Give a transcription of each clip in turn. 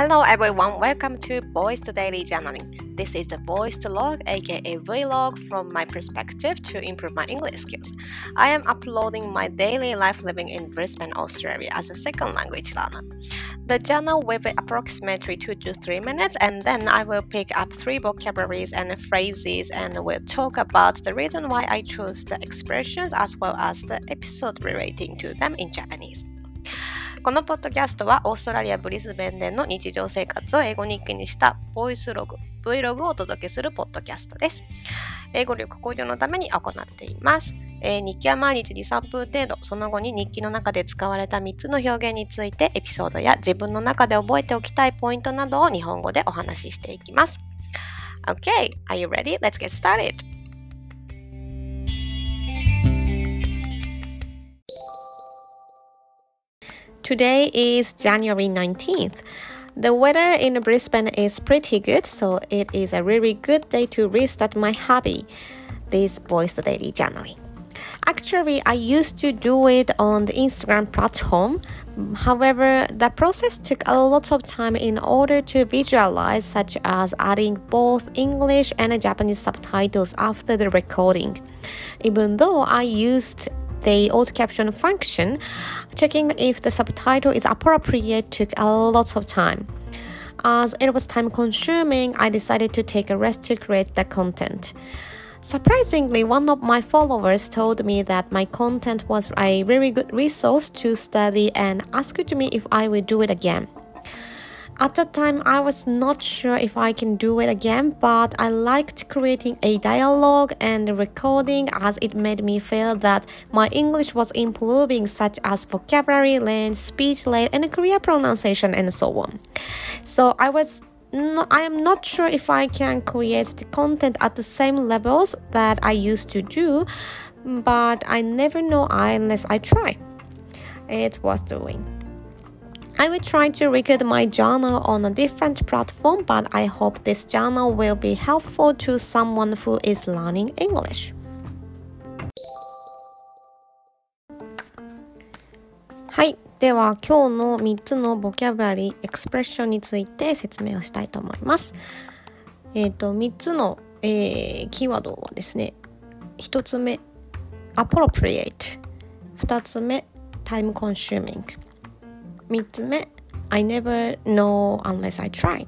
Hello everyone, welcome to Voice Daily Journaling. This is the voice log, aka vlog from my perspective to improve my English skills. I am uploading my daily life living in Brisbane, Australia as a second language learner. The journal will be approximately 2 to 3 minutes and then I will pick up 3 vocabularies and phrases and will talk about the reason why I chose the expressions as well as the episode relating to them in Japanese. このポッドキャストはオーストラリア・ブリスベンでの日常生活を英語日記にしたボイスログ、Vlog をお届けするポッドキャストです。英語力向上のために行っています。えー、日記は毎日2、3分程度、その後に日記の中で使われた3つの表現についてエピソードや自分の中で覚えておきたいポイントなどを日本語でお話ししていきます。Okay, are you ready? Let's get started! Today is January 19th. The weather in Brisbane is pretty good, so it is a really good day to restart my hobby, this voice daily journaling. Actually, I used to do it on the Instagram platform. However, the process took a lot of time in order to visualize, such as adding both English and Japanese subtitles after the recording. Even though I used the auto caption function, checking if the subtitle is appropriate took a lot of time. As it was time consuming, I decided to take a rest to create the content. Surprisingly, one of my followers told me that my content was a very good resource to study and asked me if I would do it again. At the time, I was not sure if I can do it again, but I liked creating a dialogue and recording as it made me feel that my English was improving, such as vocabulary length, speech length, and career pronunciation, and so on. So I was no, I am not sure if I can create the content at the same levels that I used to do, but I never know unless I try. It worth doing. I will try to record my journal on a different platform, but I hope this journal will be helpful to someone who is learning English. はい。では、今日の3つのボキャブラリー、エクスプレッションについて説明をしたいと思います。えっ、ー、と、3つの、えー、キーワードはですね、1つ目、appropriate。2つ目、time consuming。3つ目 I never know unless I try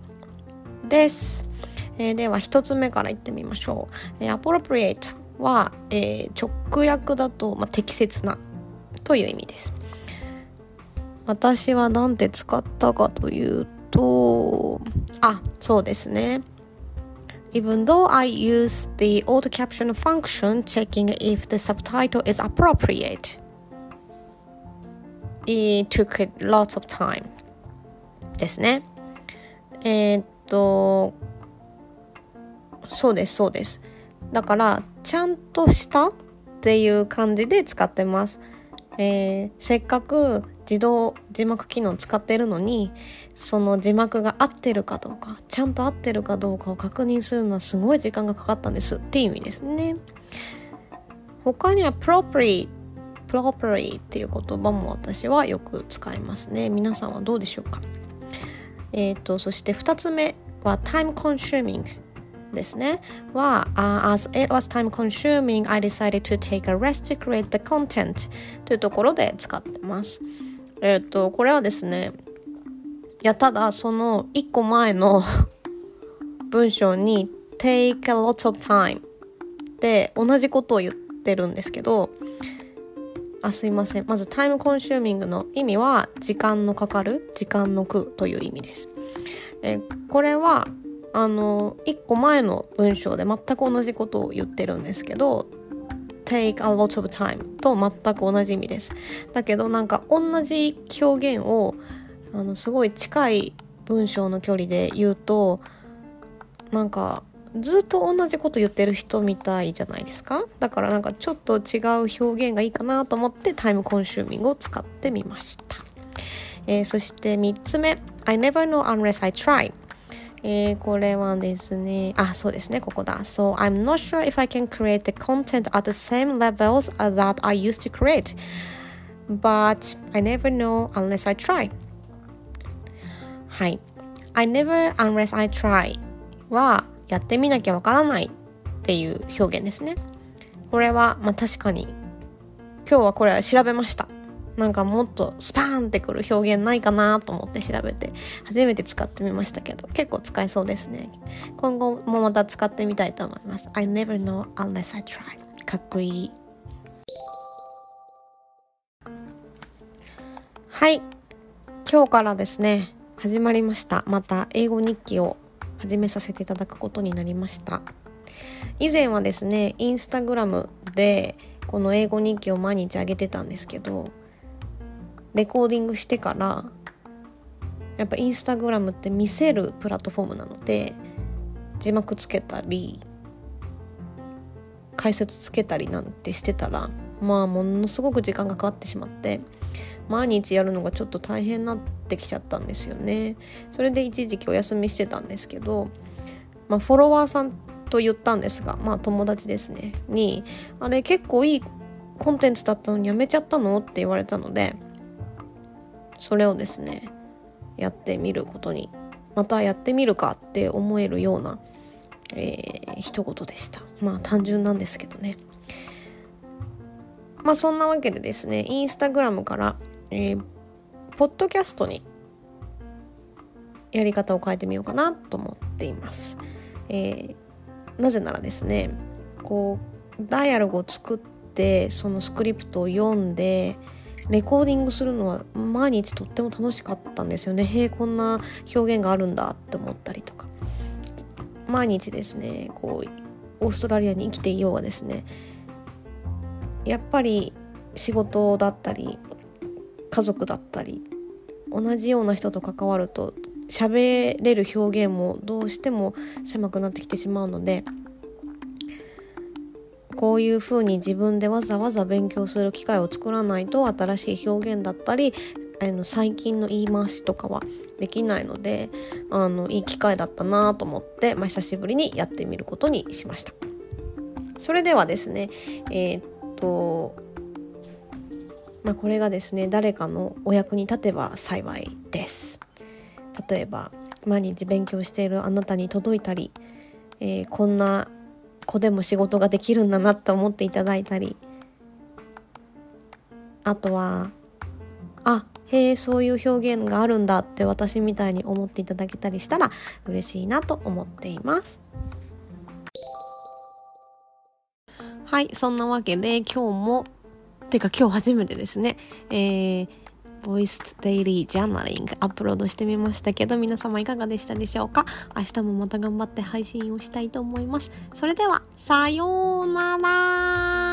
です、えー、では1つ目からいってみましょう、えー、appropriate は、えー、直訳だと、まあ、適切なという意味です私は何て使ったかというとあそうですね Even though I use the auto caption function checking if the subtitle is appropriate it took lots of time ですね。えー、っと、そうです、そうです。だから、ちゃんとしたっていう感じで使ってます。えー、せっかく自動字幕機能使ってるのにその字幕が合ってるかどうかちゃんと合ってるかどうかを確認するのはすごい時間がかかったんですっていう意味ですね他には appropriate properly っていう言葉も私はよく使いますね。皆さんはどうでしょうかえっ、ー、と、そして2つ目は time consuming ですね。は、uh, as it was time consuming, I decided to take a rest to create the content というところで使ってます。えっ、ー、と、これはですね、いや、ただその1個前の文章に take a lot of time で同じことを言ってるんですけど、あすいませんまずタイムコンシューミングの意味は時間のかかる時間の苦という意味です。えこれはあの1個前の文章で全く同じことを言ってるんですけど take a lot of time と全く同じ意味です。だけどなんか同じ表現をあのすごい近い文章の距離で言うとなんかずっと同じこと言ってる人みたいじゃないですかだからなんかちょっと違う表現がいいかなと思ってタイムコンシューミングを使ってみました、えー、そして3つ目 I never know unless I try えー、これはですね、あ、そうですね、ここだ。So, I'm not sure if I can create the content at the same levels that I used to create. But I never know unless I try. はい。I never unless I try はやってみなきゃわからないっていう表現ですね。これは、まあ、確かに今日はこれは調べました。なんかもっとスパーンってくる表現ないかなと思って調べて初めて使ってみましたけど結構使えそうですね。今後もまた使ってみたいと思います。I never know unless I try. かっこいい。はい。今日からですね始まりました。また英語日記を始めさせていただくことになりました。以前はですねインスタグラムでこの英語日記を毎日あげてたんですけどレコーディングしてからやっぱインスタグラムって見せるプラットフォームなので字幕つけたり解説つけたりなんてしてたらまあものすごく時間がかかってしまって毎日やるのがちょっと大変になってきちゃったんですよね。それで一時期お休みしてたんですけど、まあ、フォロワーさんと言ったんですがまあ友達ですね。にあれ結構いいコンテンツだったのにやめちゃったの？って言われたのでそれをですねやってみることにまたやってみるかって思えるような、えー、一言でした。まあ単純なんですけどね。まあそんなわけでですねインスタグラムから、えー、ポッドキャストにやり方を変えてみようかなと思っています、えー、なぜならですねこうダイアログを作ってそのスクリプトを読んでレコーディングするのは毎日とっても楽しかったんですよね。へえこんな表現があるんだって思ったりとか。毎日ですねこうオーストラリアに生きていようがですねやっぱり仕事だったり家族だったり同じような人と関わると喋れる表現もどうしても狭くなってきてしまうのでこういうふうに自分でわざわざ勉強する機会を作らないと新しい表現だったりあの最近の言い回しとかはできないのであのいい機会だったなと思って、まあ、久しぶりにやってみることにしました。それではですねえー、っとまあ、これがですね誰かのお役に立てば幸いです。例えば毎日勉強しているあなたに届いたり、えー、こんな子でも仕事ができるんだなって思っていただいたりあとはあへえそういう表現があるんだって私みたいに思っていただけたりしたら嬉しいなと思っていますはいそんなわけで今日もてか今日初めてですね。えーボイスデイリージャーナリングアップロードしてみましたけど皆様いかがでしたでしょうか？明日もまた頑張って配信をしたいと思います。それではさようなら。